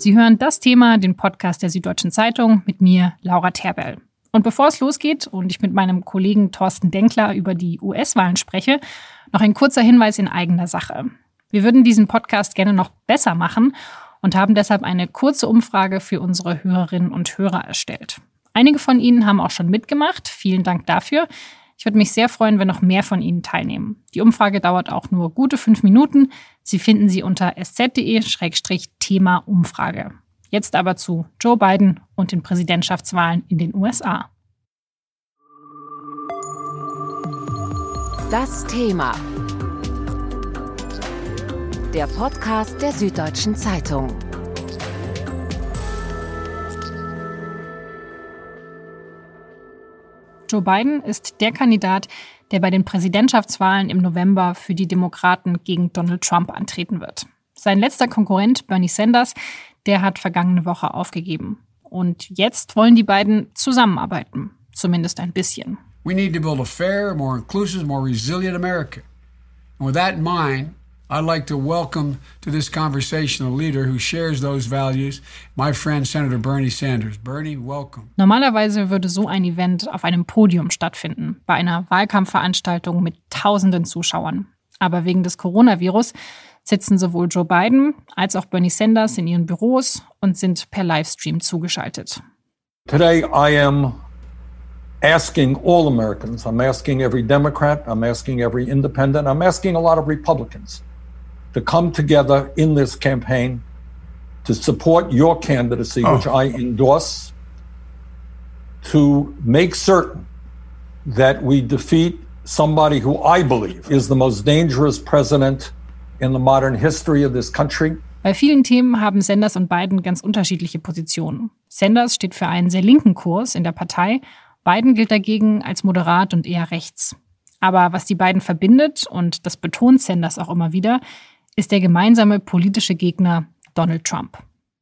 Sie hören das Thema, den Podcast der Süddeutschen Zeitung mit mir, Laura Terbell. Und bevor es losgeht und ich mit meinem Kollegen Thorsten Denkler über die US-Wahlen spreche, noch ein kurzer Hinweis in eigener Sache. Wir würden diesen Podcast gerne noch besser machen und haben deshalb eine kurze Umfrage für unsere Hörerinnen und Hörer erstellt. Einige von Ihnen haben auch schon mitgemacht. Vielen Dank dafür. Ich würde mich sehr freuen, wenn noch mehr von Ihnen teilnehmen. Die Umfrage dauert auch nur gute fünf Minuten. Sie finden sie unter sz.de-thema Umfrage. Jetzt aber zu Joe Biden und den Präsidentschaftswahlen in den USA. Das Thema. Der Podcast der Süddeutschen Zeitung. Joe Biden ist der Kandidat, der bei den Präsidentschaftswahlen im November für die Demokraten gegen Donald Trump antreten wird. Sein letzter Konkurrent, Bernie Sanders, der hat vergangene Woche aufgegeben. Und jetzt wollen die beiden zusammenarbeiten, zumindest ein bisschen. We need to build a fair, more inclusive, more resilient America. And with that in mind, I'd like to welcome to this conversation a leader who shares those values, my friend Senator Bernie Sanders. Bernie, welcome. Normalerweise würde so ein Event auf einem Podium stattfinden, bei einer Wahlkampfveranstaltung mit tausenden Zuschauern. Aber wegen des Coronavirus sitzen sowohl Joe Biden als auch Bernie Sanders in ihren Büros und sind per Livestream zugeschaltet. Today I am asking all Americans, I'm asking every Democrat, I'm asking every independent, I'm asking a lot of Republicans to come together in this campaign to support your candidacy, oh. which I endorse, to make certain that we defeat somebody who I believe is the most dangerous president in the modern history of this country. Bei vielen Themen haben Sanders und Biden ganz unterschiedliche Positionen. Sanders steht für einen sehr linken Kurs in der Partei, Biden gilt dagegen als moderat und eher rechts. Aber was die beiden verbindet, und das betont Sanders auch immer wieder, ist der gemeinsame politische Gegner Donald Trump.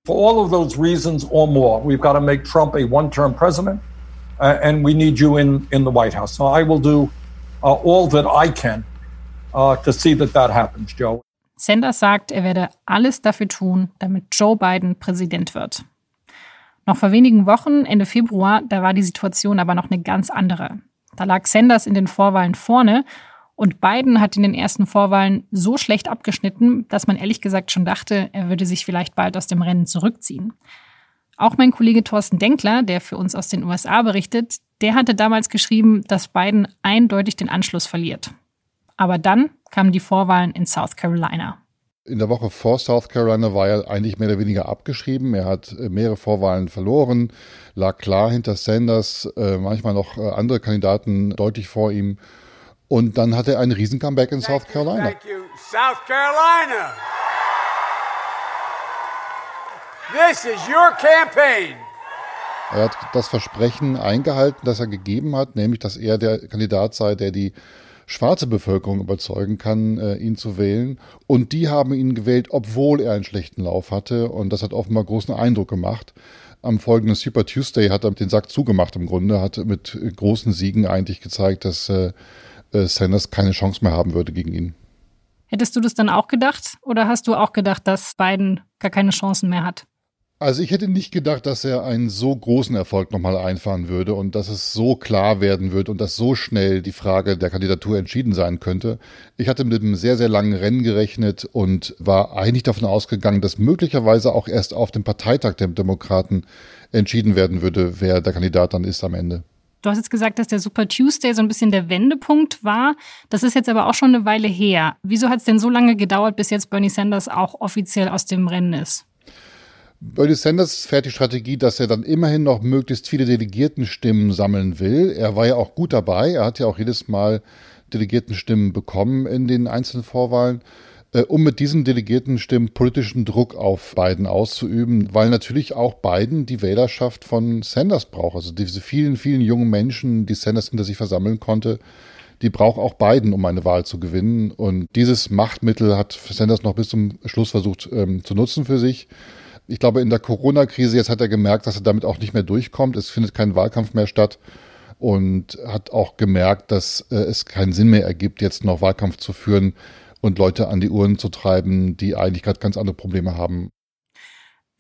For all of those reasons or more, we've got to make Trump a one-term president, uh, and we need you in, in the White House. So I will do uh, all that I can uh, to see that that happens, Joe. Sanders sagt, er werde alles dafür tun, damit Joe Biden Präsident wird. Noch vor wenigen Wochen, Ende Februar, da war die Situation aber noch eine ganz andere. Da lag Sanders in den Vorwahlen vorne und Biden hat in den ersten Vorwahlen so schlecht abgeschnitten, dass man ehrlich gesagt schon dachte, er würde sich vielleicht bald aus dem Rennen zurückziehen. Auch mein Kollege Thorsten Denkler, der für uns aus den USA berichtet, der hatte damals geschrieben, dass Biden eindeutig den Anschluss verliert. Aber dann kamen die Vorwahlen in South Carolina. In der Woche vor South Carolina war er eigentlich mehr oder weniger abgeschrieben. Er hat äh, mehrere Vorwahlen verloren, lag klar hinter Sanders, äh, manchmal noch äh, andere Kandidaten deutlich vor ihm. Und dann hat er einen riesen Comeback in South Carolina. Thank you. South Carolina. This is your campaign. Er hat das Versprechen eingehalten, das er gegeben hat, nämlich, dass er der Kandidat sei, der die schwarze Bevölkerung überzeugen kann, äh, ihn zu wählen. Und die haben ihn gewählt, obwohl er einen schlechten Lauf hatte. Und das hat offenbar großen Eindruck gemacht. Am folgenden Super Tuesday hat er den Sack zugemacht im Grunde, hat mit großen Siegen eigentlich gezeigt, dass äh, äh, Sanders keine Chance mehr haben würde gegen ihn. Hättest du das dann auch gedacht oder hast du auch gedacht, dass Biden gar keine Chancen mehr hat? Also ich hätte nicht gedacht, dass er einen so großen Erfolg nochmal einfahren würde und dass es so klar werden wird und dass so schnell die Frage der Kandidatur entschieden sein könnte. Ich hatte mit einem sehr, sehr langen Rennen gerechnet und war eigentlich davon ausgegangen, dass möglicherweise auch erst auf dem Parteitag der Demokraten entschieden werden würde, wer der Kandidat dann ist am Ende. Du hast jetzt gesagt, dass der Super Tuesday so ein bisschen der Wendepunkt war. Das ist jetzt aber auch schon eine Weile her. Wieso hat es denn so lange gedauert, bis jetzt Bernie Sanders auch offiziell aus dem Rennen ist? Bernie Sanders fährt die Strategie, dass er dann immerhin noch möglichst viele Delegiertenstimmen sammeln will. Er war ja auch gut dabei. Er hat ja auch jedes Mal Delegiertenstimmen bekommen in den einzelnen Vorwahlen. Äh, um mit diesen Delegiertenstimmen politischen Druck auf Biden auszuüben, weil natürlich auch Biden die Wählerschaft von Sanders braucht. Also diese vielen, vielen jungen Menschen, die Sanders hinter sich versammeln konnte, die braucht auch Biden, um eine Wahl zu gewinnen. Und dieses Machtmittel hat Sanders noch bis zum Schluss versucht ähm, zu nutzen für sich. Ich glaube, in der Corona-Krise jetzt hat er gemerkt, dass er damit auch nicht mehr durchkommt. Es findet kein Wahlkampf mehr statt und hat auch gemerkt, dass äh, es keinen Sinn mehr ergibt, jetzt noch Wahlkampf zu führen, und Leute an die Uhren zu treiben, die eigentlich gerade ganz andere Probleme haben.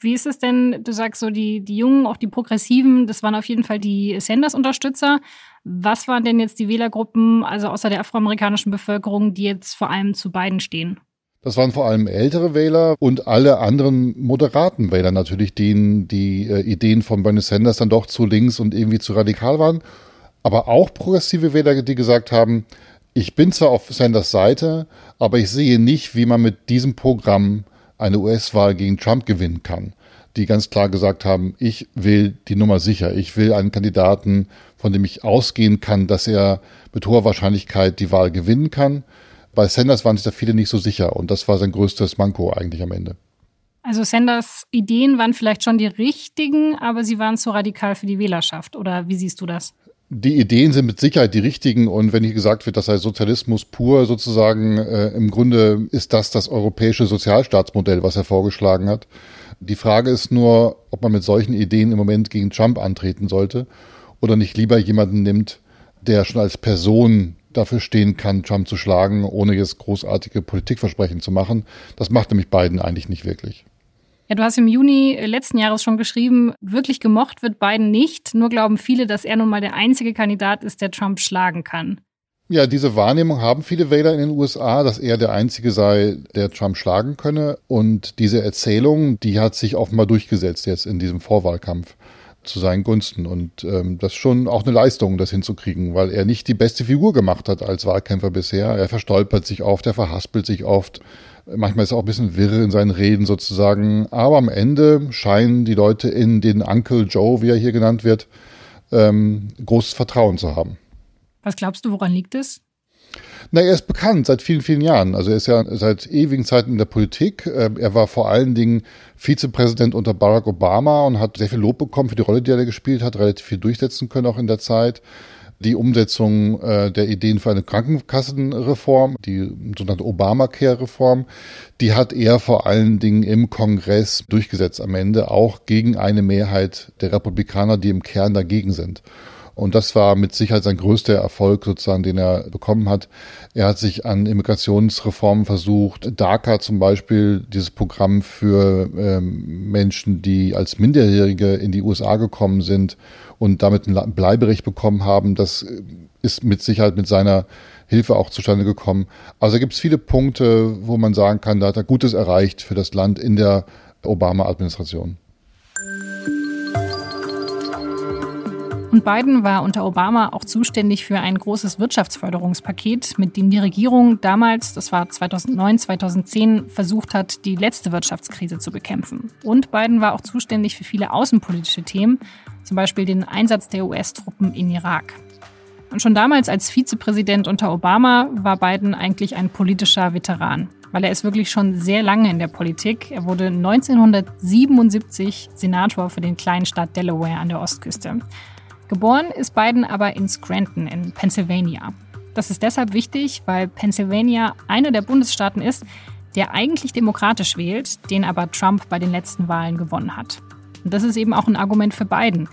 Wie ist es denn, du sagst so, die, die Jungen, auch die Progressiven, das waren auf jeden Fall die Sanders-Unterstützer. Was waren denn jetzt die Wählergruppen, also außer der afroamerikanischen Bevölkerung, die jetzt vor allem zu beiden stehen? Das waren vor allem ältere Wähler und alle anderen moderaten Wähler natürlich, denen die äh, Ideen von Bernie Sanders dann doch zu links und irgendwie zu radikal waren. Aber auch progressive Wähler, die gesagt haben, ich bin zwar auf Sanders Seite, aber ich sehe nicht, wie man mit diesem Programm eine US-Wahl gegen Trump gewinnen kann. Die ganz klar gesagt haben, ich will die Nummer sicher. Ich will einen Kandidaten, von dem ich ausgehen kann, dass er mit hoher Wahrscheinlichkeit die Wahl gewinnen kann. Bei Sanders waren sich da viele nicht so sicher und das war sein größtes Manko eigentlich am Ende. Also Sanders Ideen waren vielleicht schon die richtigen, aber sie waren zu radikal für die Wählerschaft. Oder wie siehst du das? Die Ideen sind mit Sicherheit die richtigen und wenn hier gesagt wird, das sei Sozialismus pur sozusagen, äh, im Grunde ist das das europäische Sozialstaatsmodell, was er vorgeschlagen hat. Die Frage ist nur, ob man mit solchen Ideen im Moment gegen Trump antreten sollte oder nicht lieber jemanden nimmt, der schon als Person dafür stehen kann, Trump zu schlagen, ohne jetzt großartige Politikversprechen zu machen. Das macht nämlich Biden eigentlich nicht wirklich. Ja, du hast im Juni letzten Jahres schon geschrieben, wirklich gemocht wird Biden nicht. Nur glauben viele, dass er nun mal der einzige Kandidat ist, der Trump schlagen kann. Ja, diese Wahrnehmung haben viele Wähler in den USA, dass er der Einzige sei, der Trump schlagen könne. Und diese Erzählung, die hat sich offenbar durchgesetzt jetzt in diesem Vorwahlkampf zu seinen Gunsten. Und ähm, das ist schon auch eine Leistung, das hinzukriegen, weil er nicht die beste Figur gemacht hat als Wahlkämpfer bisher. Er verstolpert sich oft, er verhaspelt sich oft. Manchmal ist er auch ein bisschen wirr in seinen Reden sozusagen. Aber am Ende scheinen die Leute in den Uncle Joe, wie er hier genannt wird, ähm, großes Vertrauen zu haben. Was glaubst du, woran liegt es? Na, er ist bekannt seit vielen, vielen Jahren. Also er ist ja seit ewigen Zeiten in der Politik. Ähm, er war vor allen Dingen Vizepräsident unter Barack Obama und hat sehr viel Lob bekommen für die Rolle, die er gespielt hat, relativ viel durchsetzen können auch in der Zeit die Umsetzung äh, der Ideen für eine Krankenkassenreform, die sogenannte Obamacare-Reform, die hat er vor allen Dingen im Kongress durchgesetzt am Ende, auch gegen eine Mehrheit der Republikaner, die im Kern dagegen sind. Und das war mit Sicherheit sein größter Erfolg sozusagen, den er bekommen hat. Er hat sich an Immigrationsreformen versucht. DACA zum Beispiel, dieses Programm für ähm, Menschen, die als Minderjährige in die USA gekommen sind und damit ein Bleiberecht bekommen haben. Das ist mit Sicherheit mit seiner Hilfe auch zustande gekommen. Also da gibt es viele Punkte, wo man sagen kann, da hat er Gutes erreicht für das Land in der Obama-Administration. Und Biden war unter Obama auch zuständig für ein großes Wirtschaftsförderungspaket, mit dem die Regierung damals, das war 2009, 2010, versucht hat, die letzte Wirtschaftskrise zu bekämpfen. Und Biden war auch zuständig für viele außenpolitische Themen, zum Beispiel den Einsatz der US-Truppen in Irak. Und schon damals als Vizepräsident unter Obama war Biden eigentlich ein politischer Veteran, weil er ist wirklich schon sehr lange in der Politik. Er wurde 1977 Senator für den kleinen Staat Delaware an der Ostküste. Geboren ist Biden aber in Scranton in Pennsylvania. Das ist deshalb wichtig, weil Pennsylvania einer der Bundesstaaten ist, der eigentlich demokratisch wählt, den aber Trump bei den letzten Wahlen gewonnen hat. Und das ist eben auch ein Argument für Biden.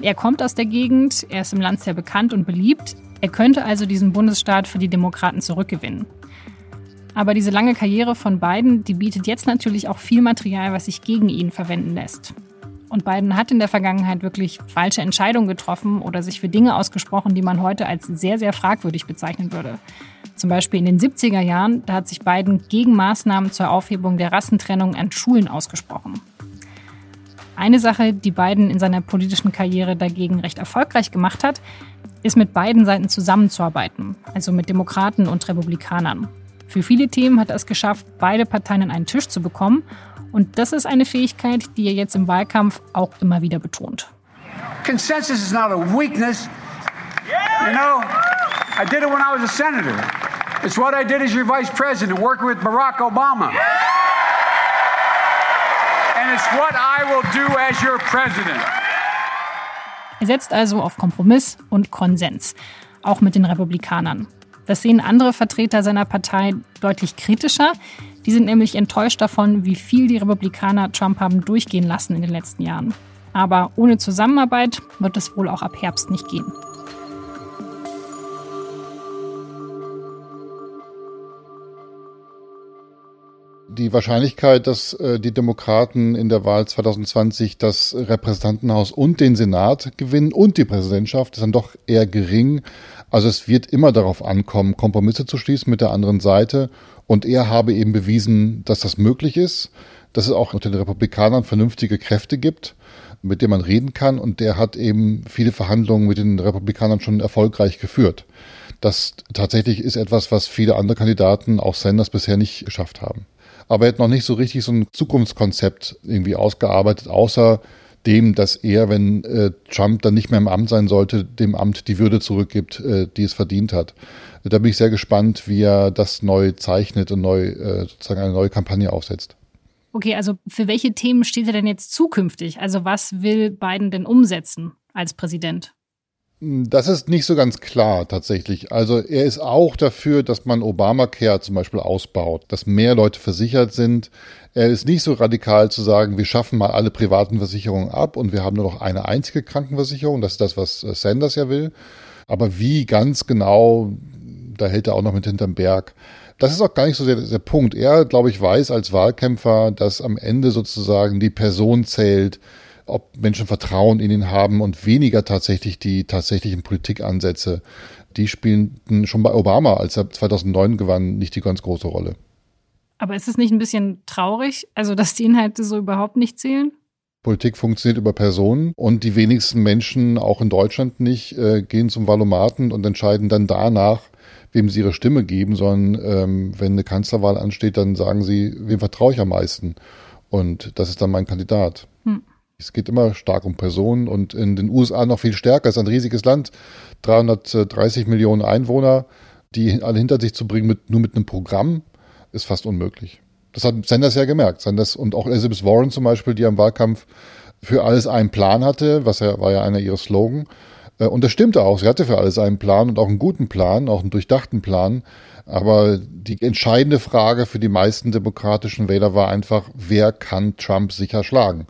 Er kommt aus der Gegend, er ist im Land sehr bekannt und beliebt, er könnte also diesen Bundesstaat für die Demokraten zurückgewinnen. Aber diese lange Karriere von Biden, die bietet jetzt natürlich auch viel Material, was sich gegen ihn verwenden lässt. Und Biden hat in der Vergangenheit wirklich falsche Entscheidungen getroffen oder sich für Dinge ausgesprochen, die man heute als sehr, sehr fragwürdig bezeichnen würde. Zum Beispiel in den 70er Jahren, da hat sich Biden gegen Maßnahmen zur Aufhebung der Rassentrennung an Schulen ausgesprochen. Eine Sache, die Biden in seiner politischen Karriere dagegen recht erfolgreich gemacht hat, ist mit beiden Seiten zusammenzuarbeiten, also mit Demokraten und Republikanern. Für viele Themen hat er es geschafft, beide Parteien an einen Tisch zu bekommen und das ist eine Fähigkeit, die er jetzt im Wahlkampf auch immer wieder betont. Consensus is not a weakness. You know, I did it when I was a senator. It's what I did as your vice president, working with Barack Obama. And it's what I will do as your president. Er setzt also auf Kompromiss und Konsens, auch mit den Republikanern. Das sehen andere Vertreter seiner Partei deutlich kritischer. Die sind nämlich enttäuscht davon, wie viel die Republikaner Trump haben durchgehen lassen in den letzten Jahren. Aber ohne Zusammenarbeit wird es wohl auch ab Herbst nicht gehen. Die Wahrscheinlichkeit, dass äh, die Demokraten in der Wahl 2020 das Repräsentantenhaus und den Senat gewinnen und die Präsidentschaft ist dann doch eher gering. Also es wird immer darauf ankommen, Kompromisse zu schließen mit der anderen Seite. Und er habe eben bewiesen, dass das möglich ist, dass es auch unter den Republikanern vernünftige Kräfte gibt, mit denen man reden kann. Und der hat eben viele Verhandlungen mit den Republikanern schon erfolgreich geführt. Das tatsächlich ist etwas, was viele andere Kandidaten, auch Sanders, bisher nicht geschafft haben. Aber er hat noch nicht so richtig so ein Zukunftskonzept irgendwie ausgearbeitet, außer dem, dass er, wenn äh, Trump dann nicht mehr im Amt sein sollte, dem Amt die Würde zurückgibt, äh, die es verdient hat. Da bin ich sehr gespannt, wie er das neu zeichnet und neu äh, sozusagen eine neue Kampagne aufsetzt. Okay, also für welche Themen steht er denn jetzt zukünftig? Also was will Biden denn umsetzen als Präsident? Das ist nicht so ganz klar tatsächlich. Also er ist auch dafür, dass man Obamacare zum Beispiel ausbaut, dass mehr Leute versichert sind. Er ist nicht so radikal zu sagen, wir schaffen mal alle privaten Versicherungen ab und wir haben nur noch eine einzige Krankenversicherung. Das ist das, was Sanders ja will. Aber wie ganz genau, da hält er auch noch mit hinterm Berg. Das ist auch gar nicht so der, der Punkt. Er, glaube ich, weiß als Wahlkämpfer, dass am Ende sozusagen die Person zählt, ob Menschen Vertrauen in ihn haben und weniger tatsächlich die tatsächlichen Politikansätze. Die spielten schon bei Obama, als er 2009 gewann, nicht die ganz große Rolle. Aber ist es nicht ein bisschen traurig, also dass die Inhalte so überhaupt nicht zählen? Politik funktioniert über Personen und die wenigsten Menschen, auch in Deutschland nicht, äh, gehen zum Valomaten und entscheiden dann danach, wem sie ihre Stimme geben, sondern ähm, wenn eine Kanzlerwahl ansteht, dann sagen sie, wem vertraue ich am meisten? Und das ist dann mein Kandidat. Hm. Es geht immer stark um Personen und in den USA noch viel stärker. Es ist ein riesiges Land, 330 Millionen Einwohner, die alle hinter sich zu bringen, mit, nur mit einem Programm, ist fast unmöglich. Das hat Sanders ja gemerkt. Sanders und auch Elizabeth Warren zum Beispiel, die am Wahlkampf für alles einen Plan hatte, was ja, war ja einer ihrer Slogan. Äh, und das stimmte auch. Sie hatte für alles einen Plan und auch einen guten Plan, auch einen durchdachten Plan. Aber die entscheidende Frage für die meisten demokratischen Wähler war einfach, wer kann Trump sicher schlagen?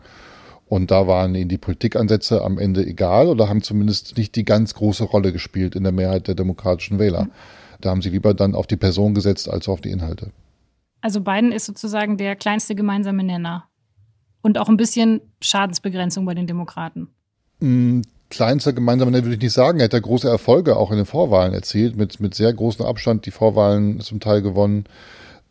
Und da waren ihnen die Politikansätze am Ende egal oder haben zumindest nicht die ganz große Rolle gespielt in der Mehrheit der demokratischen Wähler. Da haben sie lieber dann auf die Person gesetzt als auf die Inhalte. Also Biden ist sozusagen der kleinste gemeinsame Nenner. Und auch ein bisschen Schadensbegrenzung bei den Demokraten. Mm, kleinster gemeinsamer Nenner würde ich nicht sagen. Er hat ja große Erfolge auch in den Vorwahlen erzielt, mit, mit sehr großem Abstand die Vorwahlen zum Teil gewonnen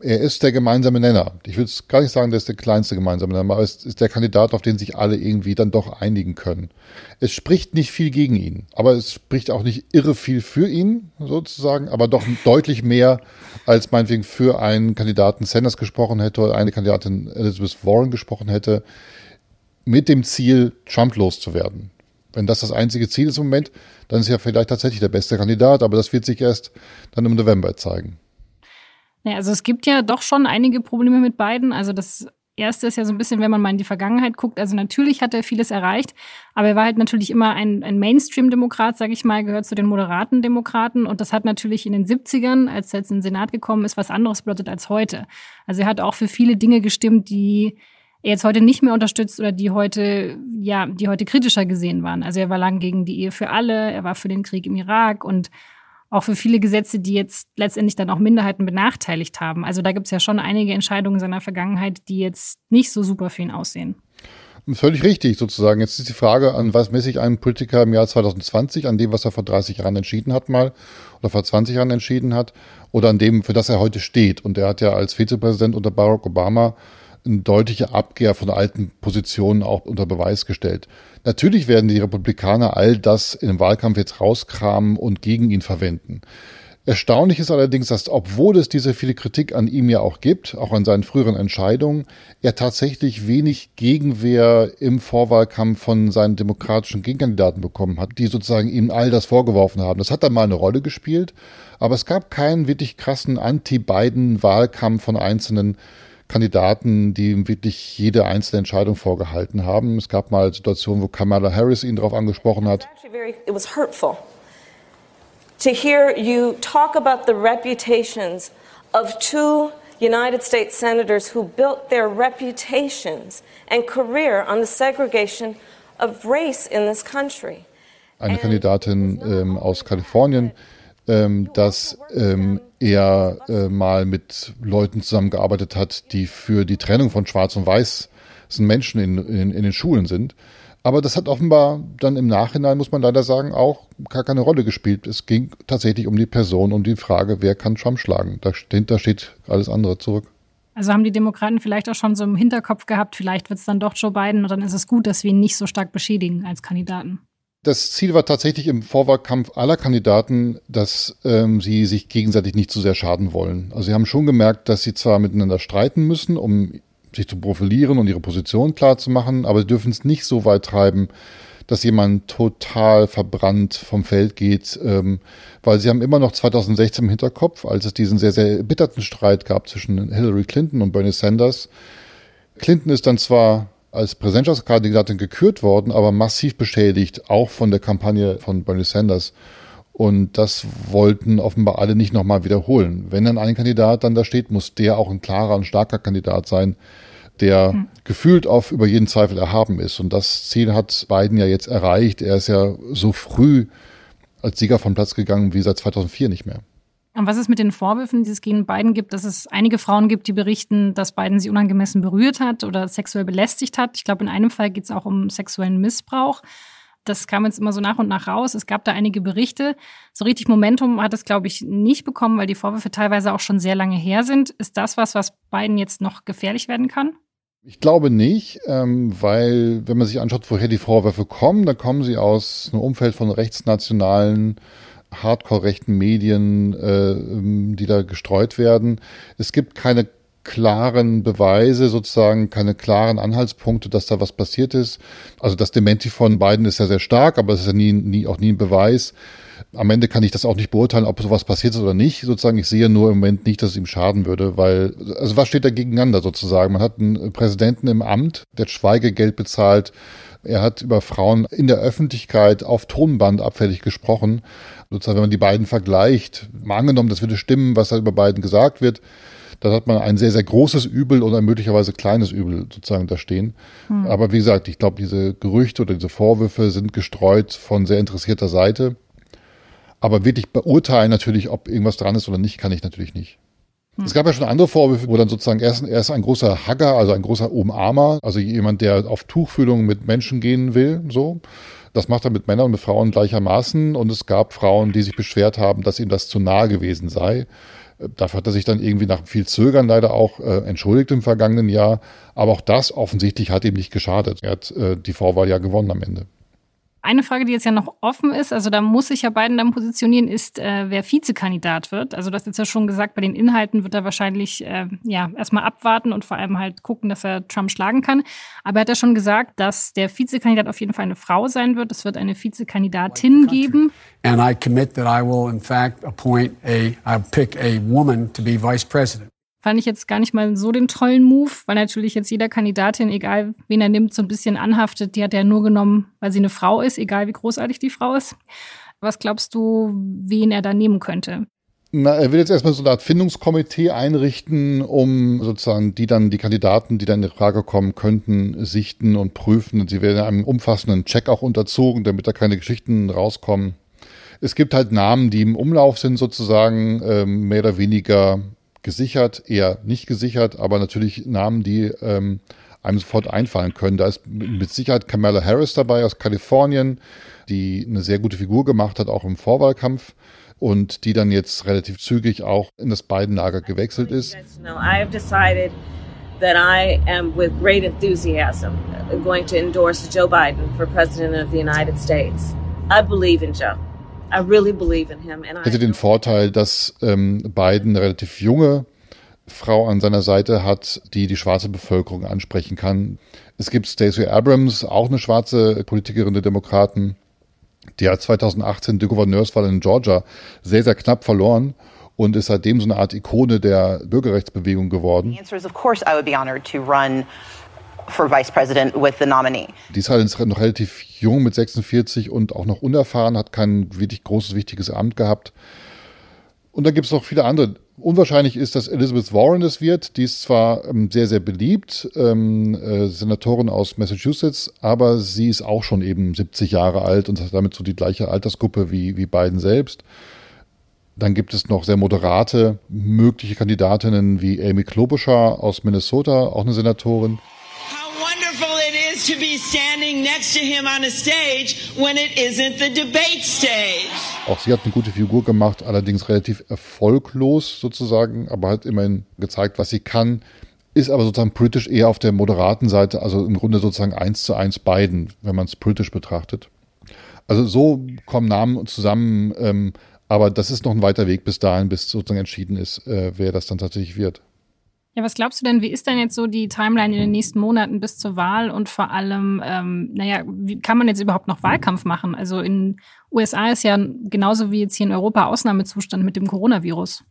er ist der gemeinsame Nenner. Ich würde gar nicht sagen, der ist der kleinste gemeinsame Nenner, aber es ist der Kandidat, auf den sich alle irgendwie dann doch einigen können. Es spricht nicht viel gegen ihn, aber es spricht auch nicht irre viel für ihn, sozusagen, aber doch deutlich mehr, als meinetwegen für einen Kandidaten Sanders gesprochen hätte oder eine Kandidatin Elizabeth Warren gesprochen hätte, mit dem Ziel, Trump loszuwerden. Wenn das das einzige Ziel ist im Moment, dann ist er vielleicht tatsächlich der beste Kandidat, aber das wird sich erst dann im November zeigen. Ja, also es gibt ja doch schon einige Probleme mit beiden. Also das erste ist ja so ein bisschen, wenn man mal in die Vergangenheit guckt. Also natürlich hat er vieles erreicht, aber er war halt natürlich immer ein, ein Mainstream-Demokrat, sage ich mal, gehört zu den moderaten Demokraten. Und das hat natürlich in den 70ern, als er jetzt in den Senat gekommen ist, was anderes bedeutet als heute. Also er hat auch für viele Dinge gestimmt, die er jetzt heute nicht mehr unterstützt oder die heute, ja, die heute kritischer gesehen waren. Also er war lang gegen die Ehe für alle, er war für den Krieg im Irak und auch für viele Gesetze, die jetzt letztendlich dann auch Minderheiten benachteiligt haben. Also da gibt es ja schon einige Entscheidungen seiner Vergangenheit, die jetzt nicht so super für ihn aussehen. Völlig richtig, sozusagen. Jetzt ist die Frage, an was messe ich einen Politiker im Jahr 2020, an dem, was er vor 30 Jahren entschieden hat mal oder vor 20 Jahren entschieden hat, oder an dem, für das er heute steht. Und er hat ja als Vizepräsident unter Barack Obama eine deutliche Abkehr von alten Positionen auch unter Beweis gestellt. Natürlich werden die Republikaner all das im Wahlkampf jetzt rauskramen und gegen ihn verwenden. Erstaunlich ist allerdings, dass obwohl es diese viele Kritik an ihm ja auch gibt, auch an seinen früheren Entscheidungen, er tatsächlich wenig Gegenwehr im Vorwahlkampf von seinen demokratischen Gegenkandidaten bekommen hat, die sozusagen ihm all das vorgeworfen haben. Das hat dann mal eine Rolle gespielt, aber es gab keinen wirklich krassen Anti-Biden-Wahlkampf von einzelnen Kandidaten, die wirklich jede einzelne Entscheidung vorgehalten haben. Es gab mal Situationen, wo Kamala Harris ihn darauf angesprochen hat. It was hurtful to hear you talk about the reputations of two United States senators who built their reputations and career on the segregation of race in this country. Eine Kandidatin ähm, aus Kalifornien, ähm, dass ähm, er äh, mal mit Leuten zusammengearbeitet hat, die für die Trennung von Schwarz und Weiß Menschen in, in, in den Schulen sind. Aber das hat offenbar dann im Nachhinein, muss man leider sagen, auch gar keine Rolle gespielt. Es ging tatsächlich um die Person, um die Frage, wer kann Trump schlagen. Dahinter steht alles andere zurück. Also haben die Demokraten vielleicht auch schon so im Hinterkopf gehabt, vielleicht wird es dann doch Joe Biden und dann ist es gut, dass wir ihn nicht so stark beschädigen als Kandidaten. Das Ziel war tatsächlich im Vorwahlkampf aller Kandidaten, dass ähm, sie sich gegenseitig nicht zu sehr schaden wollen. Also sie haben schon gemerkt, dass sie zwar miteinander streiten müssen, um sich zu profilieren und ihre Position klar zu machen, aber sie dürfen es nicht so weit treiben, dass jemand total verbrannt vom Feld geht, ähm, weil sie haben immer noch 2016 im Hinterkopf, als es diesen sehr, sehr erbitterten Streit gab zwischen Hillary Clinton und Bernie Sanders. Clinton ist dann zwar als Präsidentschaftskandidatin gekürt worden, aber massiv beschädigt, auch von der Kampagne von Bernie Sanders. Und das wollten offenbar alle nicht nochmal wiederholen. Wenn dann ein Kandidat dann da steht, muss der auch ein klarer und starker Kandidat sein, der mhm. gefühlt auf über jeden Zweifel erhaben ist. Und das Ziel hat Biden ja jetzt erreicht. Er ist ja so früh als Sieger vom Platz gegangen wie seit 2004 nicht mehr. Und was ist mit den Vorwürfen, die es gegen Biden gibt, dass es einige Frauen gibt, die berichten, dass Biden sie unangemessen berührt hat oder sexuell belästigt hat? Ich glaube, in einem Fall geht es auch um sexuellen Missbrauch. Das kam jetzt immer so nach und nach raus. Es gab da einige Berichte. So richtig Momentum hat es, glaube ich, nicht bekommen, weil die Vorwürfe teilweise auch schon sehr lange her sind. Ist das was, was Biden jetzt noch gefährlich werden kann? Ich glaube nicht, ähm, weil wenn man sich anschaut, woher die Vorwürfe kommen, dann kommen sie aus einem Umfeld von rechtsnationalen, hardcore-rechten Medien, äh, ähm, die da gestreut werden. Es gibt keine klaren Beweise, sozusagen keine klaren Anhaltspunkte, dass da was passiert ist. Also das Dementi von Biden ist ja sehr stark, aber es ist ja nie, nie, auch nie ein Beweis. Am Ende kann ich das auch nicht beurteilen, ob sowas passiert ist oder nicht. Sozusagen, ich sehe nur im Moment nicht, dass es ihm schaden würde, weil, also was steht da gegeneinander sozusagen? Man hat einen Präsidenten im Amt, der Schweigegeld bezahlt. Er hat über Frauen in der Öffentlichkeit auf Tonband abfällig gesprochen. Sozusagen, wenn man die beiden vergleicht, mal angenommen, das würde stimmen, was da über beiden gesagt wird, dann hat man ein sehr, sehr großes Übel oder möglicherweise kleines Übel sozusagen da stehen. Hm. Aber wie gesagt, ich glaube, diese Gerüchte oder diese Vorwürfe sind gestreut von sehr interessierter Seite. Aber wirklich beurteilen natürlich, ob irgendwas dran ist oder nicht, kann ich natürlich nicht. Hm. Es gab ja schon andere Vorwürfe, wo dann sozusagen erst, erst ein großer Hagger, also ein großer Umarmer, also jemand, der auf Tuchfühlung mit Menschen gehen will, so. Das macht er mit Männern und mit Frauen gleichermaßen. Und es gab Frauen, die sich beschwert haben, dass ihm das zu nahe gewesen sei. Dafür hat er sich dann irgendwie nach viel Zögern leider auch äh, entschuldigt im vergangenen Jahr. Aber auch das offensichtlich hat ihm nicht geschadet. Er hat äh, die Vorwahl ja gewonnen am Ende. Eine Frage, die jetzt ja noch offen ist, also da muss sich ja Biden dann positionieren, ist, äh, wer Vizekandidat wird. Also das ist ja schon gesagt, bei den Inhalten wird er wahrscheinlich äh, ja erstmal abwarten und vor allem halt gucken, dass er Trump schlagen kann. Aber er hat ja schon gesagt, dass der Vizekandidat auf jeden Fall eine Frau sein wird. Es wird eine Vizekandidatin geben. And I commit that I will in fact appoint a, I'll pick a woman to be vice president fand ich jetzt gar nicht mal so den tollen Move, weil natürlich jetzt jeder Kandidatin, egal wen er nimmt, so ein bisschen anhaftet. Die hat er nur genommen, weil sie eine Frau ist, egal wie großartig die Frau ist. Was glaubst du, wen er da nehmen könnte? Na, er will jetzt erstmal so eine Art Findungskomitee einrichten, um sozusagen die dann, die Kandidaten, die dann in Frage kommen könnten, sichten und prüfen. Sie werden einem umfassenden Check auch unterzogen, damit da keine Geschichten rauskommen. Es gibt halt Namen, die im Umlauf sind sozusagen, ähm, mehr oder weniger gesichert, eher nicht gesichert, aber natürlich Namen, die ähm, einem sofort einfallen können. Da ist mit Sicherheit Kamala Harris dabei aus Kalifornien, die eine sehr gute Figur gemacht hat, auch im Vorwahlkampf und die dann jetzt relativ zügig auch in das Biden-Lager gewechselt ist. that I am with great enthusiasm going to endorse Joe Biden for President of the United States. I believe in Joe. I really believe in him. And Hätte den Vorteil, dass ähm, Biden eine relativ junge Frau an seiner Seite hat, die die schwarze Bevölkerung ansprechen kann. Es gibt Stacey Abrams, auch eine schwarze Politikerin der Demokraten. Die hat 2018 die Gouverneurswahl in Georgia sehr, sehr knapp verloren und ist seitdem so eine Art Ikone der Bürgerrechtsbewegung geworden. The answer is, of course, I would be honored to run for vice president with the nominee. Die ist halt noch relativ jung mit 46 und auch noch unerfahren, hat kein wirklich großes, wichtiges Amt gehabt. Und dann gibt es noch viele andere. Unwahrscheinlich ist, dass Elizabeth Warren es wird. Die ist zwar ähm, sehr, sehr beliebt, ähm, äh, Senatorin aus Massachusetts, aber sie ist auch schon eben 70 Jahre alt und hat damit so die gleiche Altersgruppe wie, wie Biden selbst. Dann gibt es noch sehr moderate mögliche Kandidatinnen wie Amy Klobuchar aus Minnesota, auch eine Senatorin. Is to be standing next to him on a stage when it isn't the debate stage. Auch sie hat eine gute Figur gemacht, allerdings relativ erfolglos sozusagen, aber hat immerhin gezeigt, was sie kann. Ist aber sozusagen politisch eher auf der moderaten Seite, also im Grunde sozusagen eins zu eins beiden, wenn man es politisch betrachtet. Also so kommen Namen zusammen, ähm, aber das ist noch ein weiter Weg bis dahin, bis sozusagen entschieden ist, äh, wer das dann tatsächlich wird. Ja, was glaubst du denn, wie ist denn jetzt so die Timeline in den nächsten Monaten bis zur Wahl und vor allem, ähm, naja, wie kann man jetzt überhaupt noch Wahlkampf machen? Also in USA ist ja genauso wie jetzt hier in Europa Ausnahmezustand mit dem Coronavirus.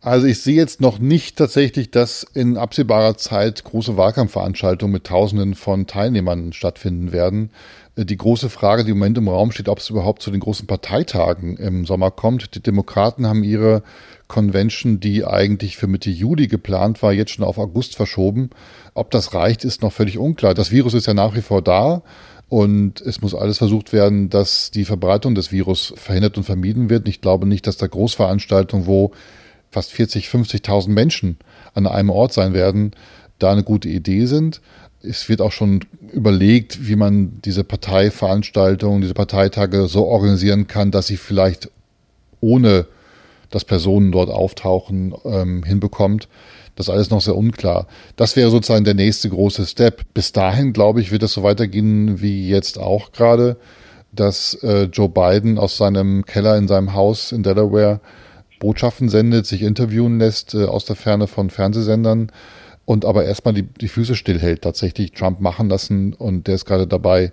Also ich sehe jetzt noch nicht tatsächlich, dass in absehbarer Zeit große Wahlkampfveranstaltungen mit Tausenden von Teilnehmern stattfinden werden. Äh, die große Frage, die im Moment im Raum steht, ob es überhaupt zu den großen Parteitagen im Sommer kommt. Die Demokraten haben ihre Convention, die eigentlich für Mitte Juli geplant war, jetzt schon auf August verschoben. Ob das reicht, ist noch völlig unklar. Das Virus ist ja nach wie vor da. Und es muss alles versucht werden, dass die Verbreitung des Virus verhindert und vermieden wird. Ich glaube nicht, dass da Großveranstaltungen, wo fast 40, 50.000 Menschen an einem Ort sein werden, da eine gute Idee sind. Es wird auch schon überlegt, wie man diese Parteiveranstaltungen, diese Parteitage so organisieren kann, dass sie vielleicht ohne dass Personen dort auftauchen, ähm, hinbekommt. Das ist alles noch sehr unklar. Das wäre sozusagen der nächste große Step. Bis dahin, glaube ich, wird es so weitergehen wie jetzt auch gerade, dass äh, Joe Biden aus seinem Keller in seinem Haus in Delaware Botschaften sendet, sich interviewen lässt äh, aus der Ferne von Fernsehsendern und aber erstmal die, die Füße stillhält, tatsächlich Trump machen lassen und der ist gerade dabei,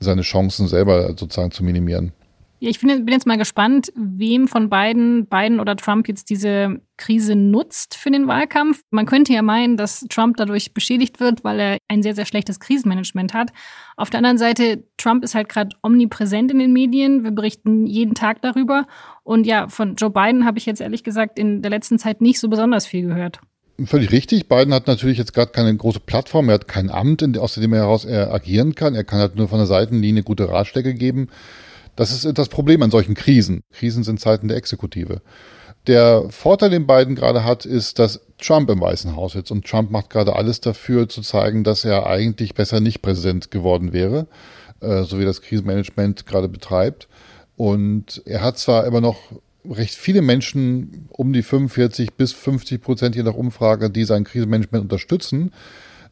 seine Chancen selber sozusagen zu minimieren. Ja, ich bin jetzt mal gespannt, wem von beiden, Biden oder Trump, jetzt diese Krise nutzt für den Wahlkampf. Man könnte ja meinen, dass Trump dadurch beschädigt wird, weil er ein sehr, sehr schlechtes Krisenmanagement hat. Auf der anderen Seite, Trump ist halt gerade omnipräsent in den Medien. Wir berichten jeden Tag darüber. Und ja, von Joe Biden habe ich jetzt ehrlich gesagt in der letzten Zeit nicht so besonders viel gehört. Völlig richtig. Biden hat natürlich jetzt gerade keine große Plattform. Er hat kein Amt, aus dem er heraus er agieren kann. Er kann halt nur von der Seitenlinie gute Ratschläge geben. Das ist das Problem an solchen Krisen. Krisen sind Zeiten der Exekutive. Der Vorteil, den Biden gerade hat, ist, dass Trump im Weißen Haus sitzt und Trump macht gerade alles dafür zu zeigen, dass er eigentlich besser nicht Präsident geworden wäre, äh, so wie das Krisenmanagement gerade betreibt. Und er hat zwar immer noch recht viele Menschen, um die 45 bis 50 Prozent je nach Umfrage, die sein Krisenmanagement unterstützen.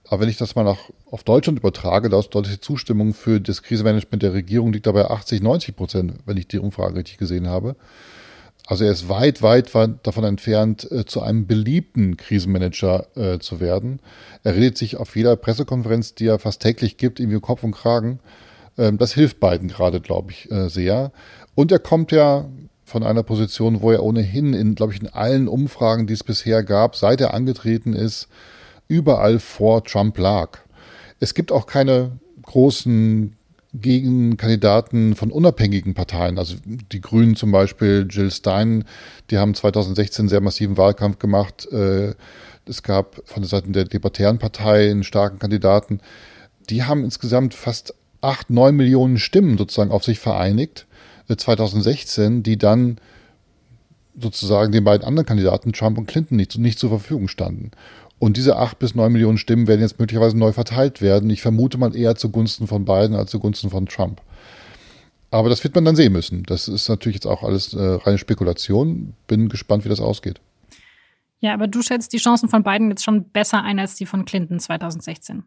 Aber wenn ich das mal nach, auf Deutschland übertrage, da ist deutliche Zustimmung für das Krisenmanagement der Regierung liegt dabei 80, 90 Prozent, wenn ich die Umfrage richtig gesehen habe. Also er ist weit, weit, weit davon entfernt, äh, zu einem beliebten Krisenmanager äh, zu werden. Er redet sich auf jeder Pressekonferenz, die er fast täglich gibt, irgendwie Kopf und Kragen. Ähm, das hilft beiden gerade, glaube ich, äh, sehr. Und er kommt ja von einer Position, wo er ohnehin in, glaube ich, in allen Umfragen, die es bisher gab, seit er angetreten ist, überall vor Trump lag. Es gibt auch keine großen Gegenkandidaten von unabhängigen Parteien. Also die Grünen zum Beispiel, Jill Stein, die haben 2016 sehr massiven Wahlkampf gemacht. Äh, es gab von der Seite der Libertären Partei einen starken Kandidaten. Die haben insgesamt fast acht, neun Millionen Stimmen sozusagen auf sich vereinigt 2016, äh, die dann sozusagen den beiden anderen Kandidaten, Trump und Clinton, nicht, nicht zur Verfügung standen. Und diese acht bis neun Millionen Stimmen werden jetzt möglicherweise neu verteilt werden. Ich vermute mal eher zugunsten von Biden als zugunsten von Trump. Aber das wird man dann sehen müssen. Das ist natürlich jetzt auch alles äh, reine Spekulation. Bin gespannt, wie das ausgeht. Ja, aber du schätzt die Chancen von Biden jetzt schon besser ein als die von Clinton 2016.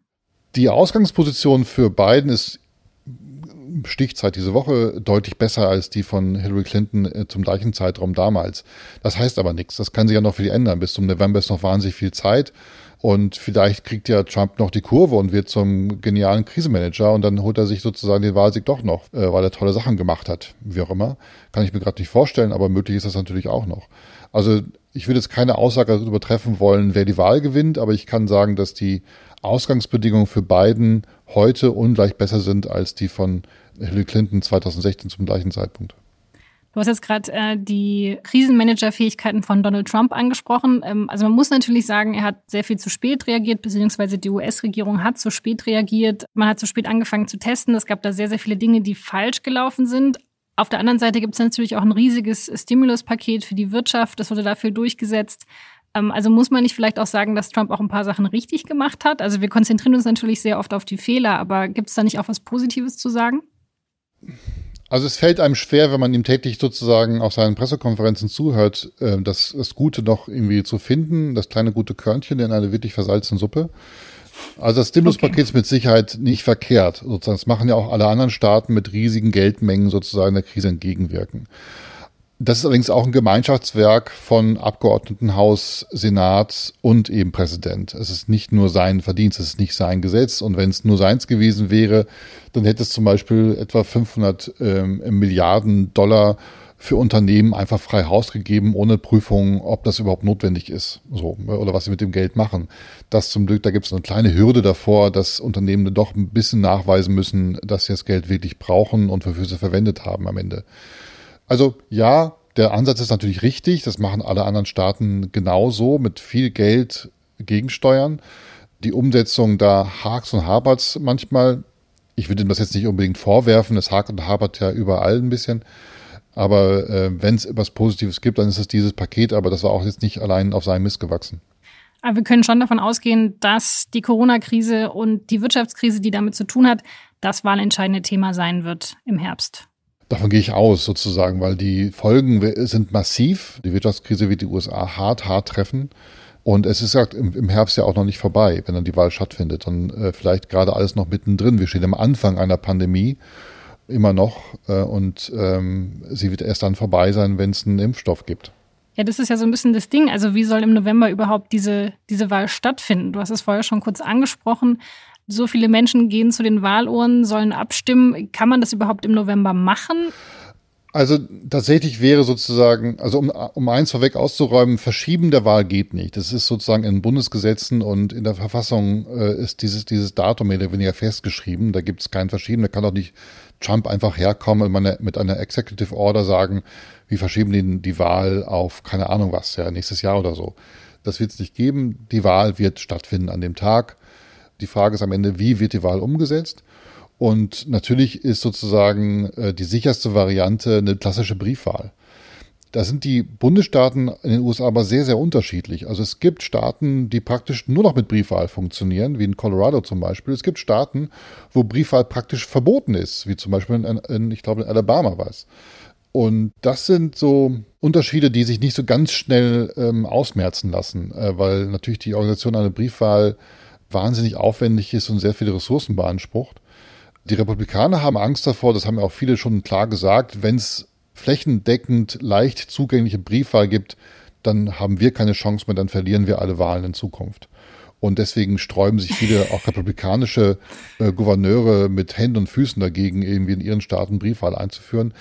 Die Ausgangsposition für Biden ist Stichzeit diese Woche deutlich besser als die von Hillary Clinton äh, zum gleichen Zeitraum damals. Das heißt aber nichts. Das kann sich ja noch viel ändern. Bis zum November ist noch wahnsinnig viel Zeit. Und vielleicht kriegt ja Trump noch die Kurve und wird zum genialen Krisenmanager und dann holt er sich sozusagen den Wahlsieg doch noch, äh, weil er tolle Sachen gemacht hat. Wie auch immer. Kann ich mir gerade nicht vorstellen, aber möglich ist das natürlich auch noch. Also ich würde jetzt keine Aussage darüber treffen wollen, wer die Wahl gewinnt, aber ich kann sagen, dass die Ausgangsbedingungen für Biden heute ungleich besser sind als die von Hillary Clinton 2016 zum gleichen Zeitpunkt. Du hast jetzt gerade äh, die Krisenmanagerfähigkeiten von Donald Trump angesprochen. Ähm, also man muss natürlich sagen, er hat sehr viel zu spät reagiert, beziehungsweise die US-Regierung hat zu spät reagiert. Man hat zu spät angefangen zu testen. Es gab da sehr, sehr viele Dinge, die falsch gelaufen sind. Auf der anderen Seite gibt es natürlich auch ein riesiges Stimuluspaket für die Wirtschaft. Das wurde dafür durchgesetzt. Ähm, also muss man nicht vielleicht auch sagen, dass Trump auch ein paar Sachen richtig gemacht hat? Also wir konzentrieren uns natürlich sehr oft auf die Fehler, aber gibt es da nicht auch was Positives zu sagen? Also es fällt einem schwer, wenn man ihm täglich sozusagen auf seinen Pressekonferenzen zuhört, äh, das, das Gute noch irgendwie zu finden, das kleine gute Körnchen in einer wirklich versalzene Suppe. Also das Stimuluspaket okay. ist mit Sicherheit nicht verkehrt. Sozusagen, das machen ja auch alle anderen Staaten mit riesigen Geldmengen sozusagen der Krise entgegenwirken. Das ist allerdings auch ein Gemeinschaftswerk von Abgeordnetenhaus, Senat und eben Präsident. Es ist nicht nur sein Verdienst, es ist nicht sein Gesetz. Und wenn es nur seins gewesen wäre, dann hätte es zum Beispiel etwa 500 ähm, Milliarden Dollar für Unternehmen einfach frei Haus gegeben, ohne Prüfung, ob das überhaupt notwendig ist, so oder was sie mit dem Geld machen. Das zum Glück, da gibt es eine kleine Hürde davor, dass Unternehmen doch ein bisschen nachweisen müssen, dass sie das Geld wirklich brauchen und wofür sie verwendet haben am Ende. Also ja, der Ansatz ist natürlich richtig. Das machen alle anderen Staaten genauso mit viel Geld gegensteuern. Die Umsetzung da hakt und hapert manchmal. Ich würde ihm das jetzt nicht unbedingt vorwerfen. Es hakt und hapert ja überall ein bisschen. Aber äh, wenn es etwas Positives gibt, dann ist es dieses Paket, aber das war auch jetzt nicht allein auf seinem Mist gewachsen. Aber wir können schon davon ausgehen, dass die Corona-Krise und die Wirtschaftskrise, die damit zu tun hat, das wahlentscheidende Thema sein wird im Herbst. Davon gehe ich aus, sozusagen, weil die Folgen sind massiv. Die Wirtschaftskrise wird die USA hart, hart treffen. Und es ist im, Herbst ja auch noch nicht vorbei, wenn dann die Wahl stattfindet. Dann äh, vielleicht gerade alles noch mittendrin. Wir stehen am Anfang einer Pandemie immer noch äh, und ähm, sie wird erst dann vorbei sein, wenn es einen Impfstoff gibt. Ja, das ist ja so ein bisschen das Ding. Also wie soll im November überhaupt diese, diese Wahl stattfinden? Du hast es vorher schon kurz angesprochen. So viele Menschen gehen zu den Wahluhren, sollen abstimmen. Kann man das überhaupt im November machen? Also tatsächlich wäre sozusagen, also um, um eins vorweg auszuräumen, Verschieben der Wahl geht nicht. Das ist sozusagen in Bundesgesetzen und in der Verfassung äh, ist dieses, dieses Datum mehr oder weniger festgeschrieben. Da gibt es kein Verschieben. Da kann auch nicht Trump einfach herkommen und mit einer Executive Order sagen, wir verschieben den, die Wahl auf keine Ahnung was, ja, nächstes Jahr oder so. Das wird es nicht geben. Die Wahl wird stattfinden an dem Tag. Die Frage ist am Ende, wie wird die Wahl umgesetzt? Und natürlich ist sozusagen äh, die sicherste Variante eine klassische Briefwahl. Da sind die Bundesstaaten in den USA aber sehr, sehr unterschiedlich. Also es gibt Staaten, die praktisch nur noch mit Briefwahl funktionieren, wie in Colorado zum Beispiel. Es gibt Staaten, wo Briefwahl praktisch verboten ist, wie zum Beispiel in, in ich glaube, in Alabama war es. Und das sind so Unterschiede, die sich nicht so ganz schnell ähm, ausmerzen lassen, äh, weil natürlich die Organisation einer Briefwahl wahnsinnig aufwendig ist und sehr viele Ressourcen beansprucht. Die Republikaner haben Angst davor, das haben ja auch viele schon klar gesagt, wenn es flächendeckend leicht zugängliche Briefwahl gibt, dann haben wir keine Chance mehr, dann verlieren wir alle Wahlen in Zukunft. Und deswegen sträuben sich viele auch republikanische äh, Gouverneure mit Händen und Füßen dagegen, irgendwie in ihren Staaten Briefwahl einzuführen.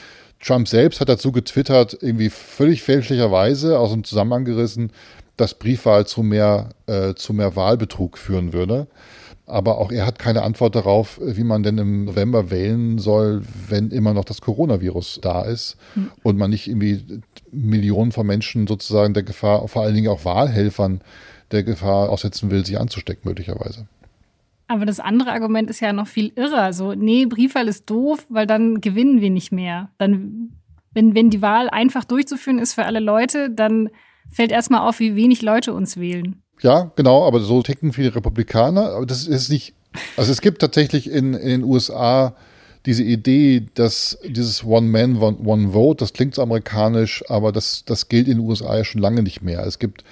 Trump selbst hat dazu getwittert, irgendwie völlig fälschlicherweise aus dem Zusammenhang gerissen, dass Briefwahl zu mehr, äh, zu mehr Wahlbetrug führen würde. Aber auch er hat keine Antwort darauf, wie man denn im November wählen soll, wenn immer noch das Coronavirus da ist mhm. und man nicht irgendwie Millionen von Menschen sozusagen der Gefahr, vor allen Dingen auch Wahlhelfern, der Gefahr aussetzen will, sich anzustecken möglicherweise. Aber das andere Argument ist ja noch viel irrer. So, nee, Briefwahl ist doof, weil dann gewinnen wir nicht mehr. Dann, wenn, wenn die Wahl einfach durchzuführen ist für alle Leute, dann fällt erstmal auf, wie wenig Leute uns wählen. Ja, genau, aber so ticken viele Republikaner. Aber das ist nicht, also es gibt tatsächlich in, in den USA diese Idee, dass dieses One Man, One, One Vote, das klingt so amerikanisch, aber das, das gilt in den USA ja schon lange nicht mehr. Es gibt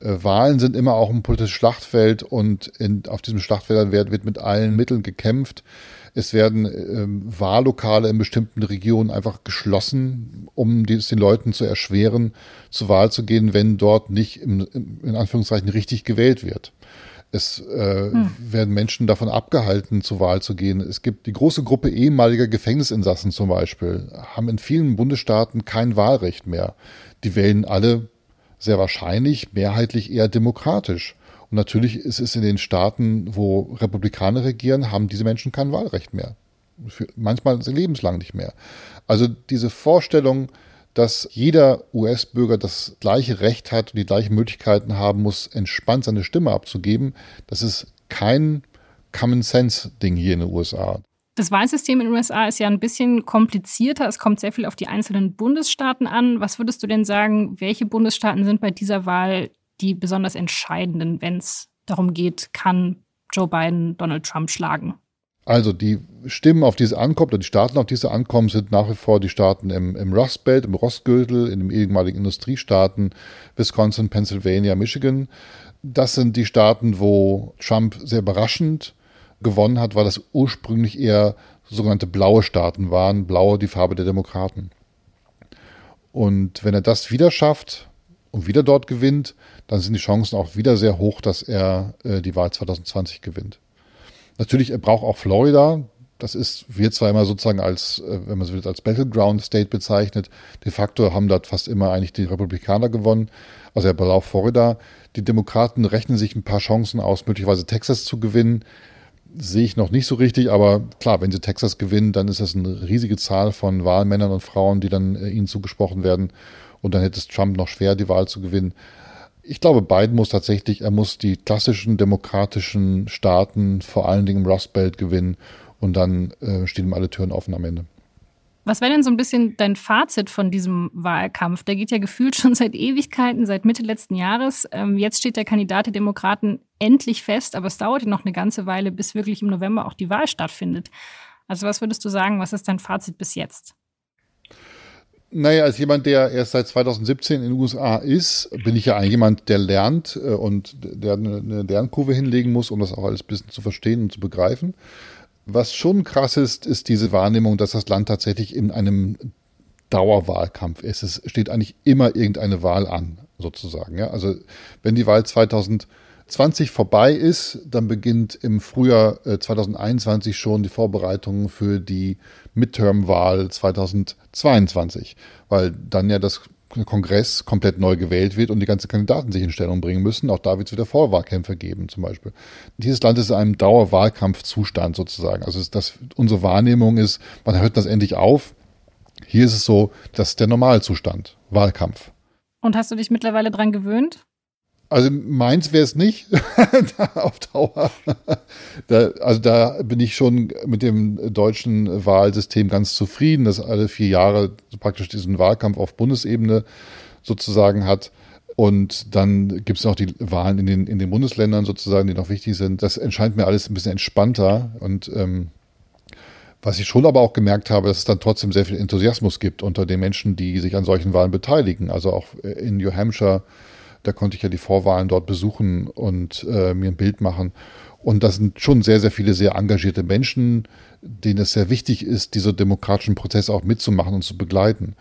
Wahlen sind immer auch ein politisches Schlachtfeld und in, auf diesem Schlachtfeld wird, wird mit allen Mitteln gekämpft. Es werden ähm, Wahllokale in bestimmten Regionen einfach geschlossen, um es den Leuten zu erschweren, zur Wahl zu gehen, wenn dort nicht im, im, in Anführungszeichen richtig gewählt wird. Es äh, hm. werden Menschen davon abgehalten, zur Wahl zu gehen. Es gibt die große Gruppe ehemaliger Gefängnisinsassen zum Beispiel, haben in vielen Bundesstaaten kein Wahlrecht mehr. Die wählen alle sehr wahrscheinlich mehrheitlich eher demokratisch. Und natürlich ist es in den Staaten, wo Republikaner regieren, haben diese Menschen kein Wahlrecht mehr. Für, manchmal lebenslang nicht mehr. Also diese Vorstellung, dass jeder US-Bürger das gleiche Recht hat und die gleichen Möglichkeiten haben muss, entspannt seine Stimme abzugeben, das ist kein Common Sense-Ding hier in den USA. Das Wahlsystem in den USA ist ja ein bisschen komplizierter. Es kommt sehr viel auf die einzelnen Bundesstaaten an. Was würdest du denn sagen, welche Bundesstaaten sind bei dieser Wahl die besonders entscheidenden, wenn es darum geht, kann Joe Biden Donald Trump schlagen? Also die Stimmen, auf diese ankommt, oder die Staaten, auf diese ankommen, sind nach wie vor die Staaten im, im Rust Belt, im Rostgürtel, in den ehemaligen Industriestaaten, Wisconsin, Pennsylvania, Michigan. Das sind die Staaten, wo Trump sehr überraschend gewonnen hat, weil das ursprünglich eher sogenannte blaue Staaten waren, blaue die Farbe der Demokraten. Und wenn er das wieder schafft und wieder dort gewinnt, dann sind die Chancen auch wieder sehr hoch, dass er äh, die Wahl 2020 gewinnt. Natürlich, er braucht auch Florida. Das ist, wird zwar immer sozusagen als, äh, wenn man so will, als Battleground State bezeichnet. De facto haben dort fast immer eigentlich die Republikaner gewonnen. Also er braucht Florida. Die Demokraten rechnen sich ein paar Chancen aus, möglicherweise Texas zu gewinnen sehe ich noch nicht so richtig, aber klar, wenn sie Texas gewinnen, dann ist das eine riesige Zahl von Wahlmännern und Frauen, die dann äh, ihnen zugesprochen werden. Und dann hätte es Trump noch schwer, die Wahl zu gewinnen. Ich glaube, Biden muss tatsächlich, er muss die klassischen demokratischen Staaten, vor allen Dingen im Rust Belt, gewinnen. Und dann äh, stehen ihm alle Türen offen am Ende. Was wäre denn so ein bisschen dein Fazit von diesem Wahlkampf? Der geht ja gefühlt schon seit Ewigkeiten, seit Mitte letzten Jahres. Ähm, jetzt steht der Kandidat der Demokraten endlich fest, aber es dauert ja noch eine ganze Weile, bis wirklich im November auch die Wahl stattfindet. Also was würdest du sagen, was ist dein Fazit bis jetzt? Naja, als jemand, der erst seit 2017 in den USA ist, bin ich ja eigentlich jemand, der lernt äh, und der eine Lernkurve hinlegen muss, um das auch alles ein bisschen zu verstehen und zu begreifen. Was schon krass ist, ist diese Wahrnehmung, dass das Land tatsächlich in einem Dauerwahlkampf ist. Es steht eigentlich immer irgendeine Wahl an, sozusagen. Ja? Also wenn die Wahl 2020 vorbei ist, dann beginnt im Frühjahr 2021 äh, schon die Vorbereitung für die Midterm-Wahl 2022, weil dann ja das Kongress komplett neu gewählt wird und die ganzen Kandidaten sich in Stellung bringen müssen. Auch da wird es wieder Vorwahlkämpfe geben, zum Beispiel. Dieses Land ist in einem Dauerwahlkampfzustand sozusagen. Also das, unsere Wahrnehmung ist, wann hört das endlich auf? Hier ist es so, das ist der Normalzustand, Wahlkampf. Und hast du dich mittlerweile dran gewöhnt? Also meins wäre es nicht auf Dauer. da, also da bin ich schon mit dem deutschen Wahlsystem ganz zufrieden, dass alle vier Jahre praktisch diesen Wahlkampf auf Bundesebene sozusagen hat. Und dann gibt es noch die Wahlen in den, in den Bundesländern sozusagen, die noch wichtig sind. Das erscheint mir alles ein bisschen entspannter. Und ähm, was ich schon aber auch gemerkt habe, dass es dann trotzdem sehr viel Enthusiasmus gibt unter den Menschen, die sich an solchen Wahlen beteiligen. Also auch in New Hampshire da konnte ich ja die Vorwahlen dort besuchen und äh, mir ein Bild machen. Und das sind schon sehr, sehr viele sehr engagierte Menschen, denen es sehr wichtig ist, diese demokratischen Prozesse auch mitzumachen und zu begleiten.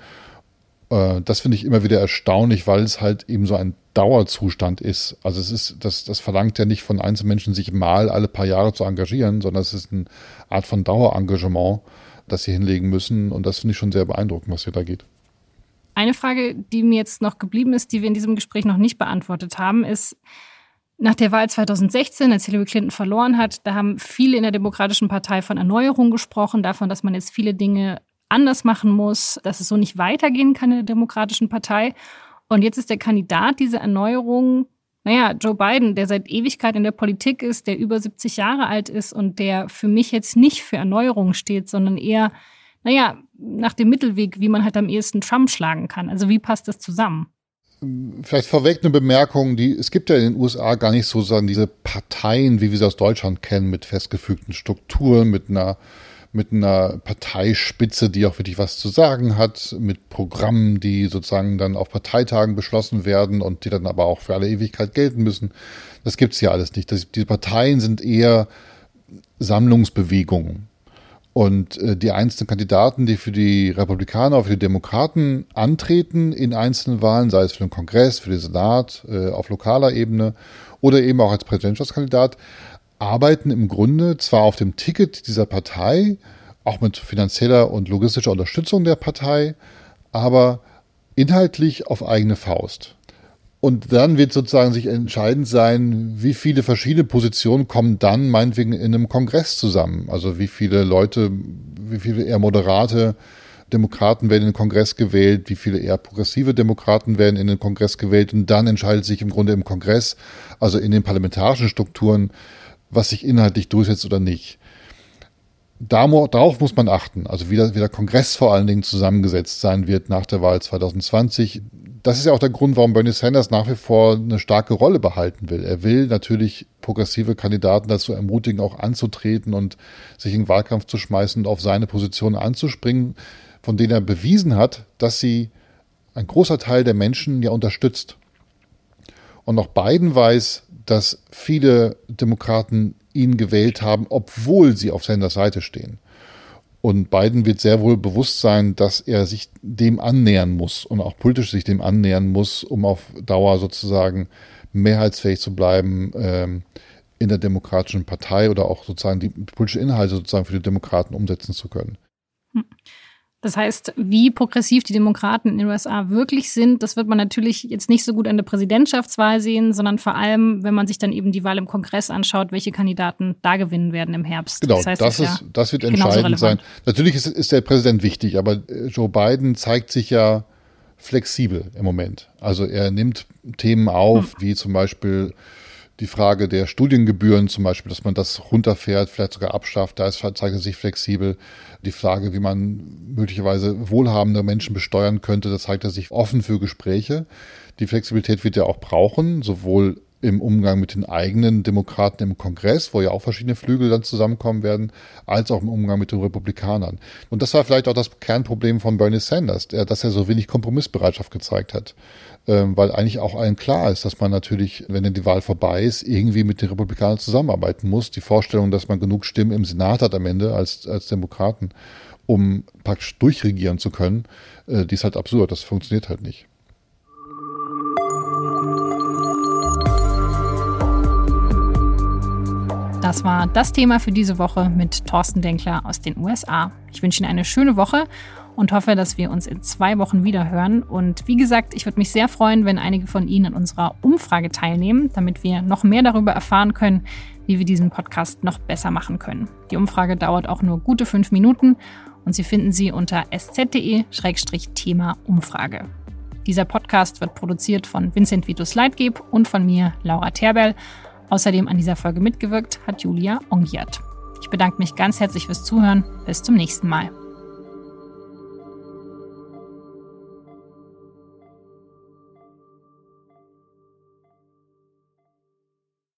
Äh, das finde ich immer wieder erstaunlich, weil es halt eben so ein Dauerzustand ist. Also es ist, das, das verlangt ja nicht von Einzelmenschen, sich mal alle paar Jahre zu engagieren, sondern es ist eine Art von Dauerengagement, das sie hinlegen müssen. Und das finde ich schon sehr beeindruckend, was hier da geht. Eine Frage, die mir jetzt noch geblieben ist, die wir in diesem Gespräch noch nicht beantwortet haben, ist, nach der Wahl 2016, als Hillary Clinton verloren hat, da haben viele in der Demokratischen Partei von Erneuerung gesprochen, davon, dass man jetzt viele Dinge anders machen muss, dass es so nicht weitergehen kann in der Demokratischen Partei. Und jetzt ist der Kandidat dieser Erneuerung, naja, Joe Biden, der seit Ewigkeit in der Politik ist, der über 70 Jahre alt ist und der für mich jetzt nicht für Erneuerung steht, sondern eher naja, nach dem Mittelweg, wie man halt am ehesten Trump schlagen kann. Also wie passt das zusammen? Vielleicht vorweg eine Bemerkung, die, es gibt ja in den USA gar nicht so sagen, diese Parteien, wie wir sie aus Deutschland kennen, mit festgefügten Strukturen, mit einer, mit einer Parteispitze, die auch wirklich was zu sagen hat, mit Programmen, die sozusagen dann auf Parteitagen beschlossen werden und die dann aber auch für alle Ewigkeit gelten müssen. Das gibt's ja alles nicht. Das, diese Parteien sind eher Sammlungsbewegungen. Und äh, die einzelnen Kandidaten, die für die Republikaner, für die Demokraten antreten in einzelnen Wahlen, sei es für den Kongress, für den Senat, äh, auf lokaler Ebene oder eben auch als Präsidentschaftskandidat, arbeiten im Grunde zwar auf dem Ticket dieser Partei, auch mit finanzieller und logistischer Unterstützung der Partei, aber inhaltlich auf eigene Faust. Und dann wird sozusagen sich entscheidend sein, wie viele verschiedene Positionen kommen dann meinetwegen in einem Kongress zusammen. Also wie viele Leute, wie viele eher moderate Demokraten werden in den Kongress gewählt, wie viele eher progressive Demokraten werden in den Kongress gewählt. Und dann entscheidet sich im Grunde im Kongress, also in den parlamentarischen Strukturen, was sich inhaltlich durchsetzt oder nicht. Darauf muss man achten, also wie der, wie der Kongress vor allen Dingen zusammengesetzt sein wird nach der Wahl 2020. Das ist ja auch der Grund, warum Bernie Sanders nach wie vor eine starke Rolle behalten will. Er will natürlich progressive Kandidaten dazu ermutigen, auch anzutreten und sich in den Wahlkampf zu schmeißen und auf seine Position anzuspringen, von denen er bewiesen hat, dass sie ein großer Teil der Menschen ja unterstützt. Und auch Biden weiß, dass viele Demokraten ihn gewählt haben, obwohl sie auf Sanders Seite stehen. Und Biden wird sehr wohl bewusst sein, dass er sich dem annähern muss und auch politisch sich dem annähern muss, um auf Dauer sozusagen mehrheitsfähig zu bleiben ähm, in der Demokratischen Partei oder auch sozusagen die politische Inhalte sozusagen für die Demokraten umsetzen zu können. Hm. Das heißt, wie progressiv die Demokraten in den USA wirklich sind, das wird man natürlich jetzt nicht so gut an der Präsidentschaftswahl sehen, sondern vor allem, wenn man sich dann eben die Wahl im Kongress anschaut, welche Kandidaten da gewinnen werden im Herbst. Genau, das, heißt, das, ist, ja das wird entscheidend sein. Natürlich ist, ist der Präsident wichtig, aber äh, Joe Biden zeigt sich ja flexibel im Moment. Also er nimmt Themen auf, hm. wie zum Beispiel die Frage der Studiengebühren zum Beispiel, dass man das runterfährt, vielleicht sogar abschafft, da ist, zeigt er sich flexibel. Die Frage, wie man möglicherweise wohlhabende Menschen besteuern könnte, da zeigt er sich offen für Gespräche. Die Flexibilität wird er auch brauchen, sowohl im Umgang mit den eigenen Demokraten im Kongress, wo ja auch verschiedene Flügel dann zusammenkommen werden, als auch im Umgang mit den Republikanern. Und das war vielleicht auch das Kernproblem von Bernie Sanders, dass er so wenig Kompromissbereitschaft gezeigt hat. Ähm, weil eigentlich auch allen klar ist, dass man natürlich, wenn denn die Wahl vorbei ist, irgendwie mit den Republikanern zusammenarbeiten muss. Die Vorstellung, dass man genug Stimmen im Senat hat am Ende als, als Demokraten, um praktisch durchregieren zu können, äh, die ist halt absurd. Das funktioniert halt nicht. Das war das Thema für diese Woche mit Thorsten Denkler aus den USA. Ich wünsche Ihnen eine schöne Woche und hoffe, dass wir uns in zwei Wochen wieder hören. Und wie gesagt, ich würde mich sehr freuen, wenn einige von Ihnen an unserer Umfrage teilnehmen, damit wir noch mehr darüber erfahren können, wie wir diesen Podcast noch besser machen können. Die Umfrage dauert auch nur gute fünf Minuten und Sie finden sie unter sz.de-thema Umfrage. Dieser Podcast wird produziert von Vincent Vitus Leitgeb und von mir, Laura Terberl. Außerdem an dieser Folge mitgewirkt hat Julia Ongiat. Ich bedanke mich ganz herzlich fürs Zuhören. Bis zum nächsten Mal.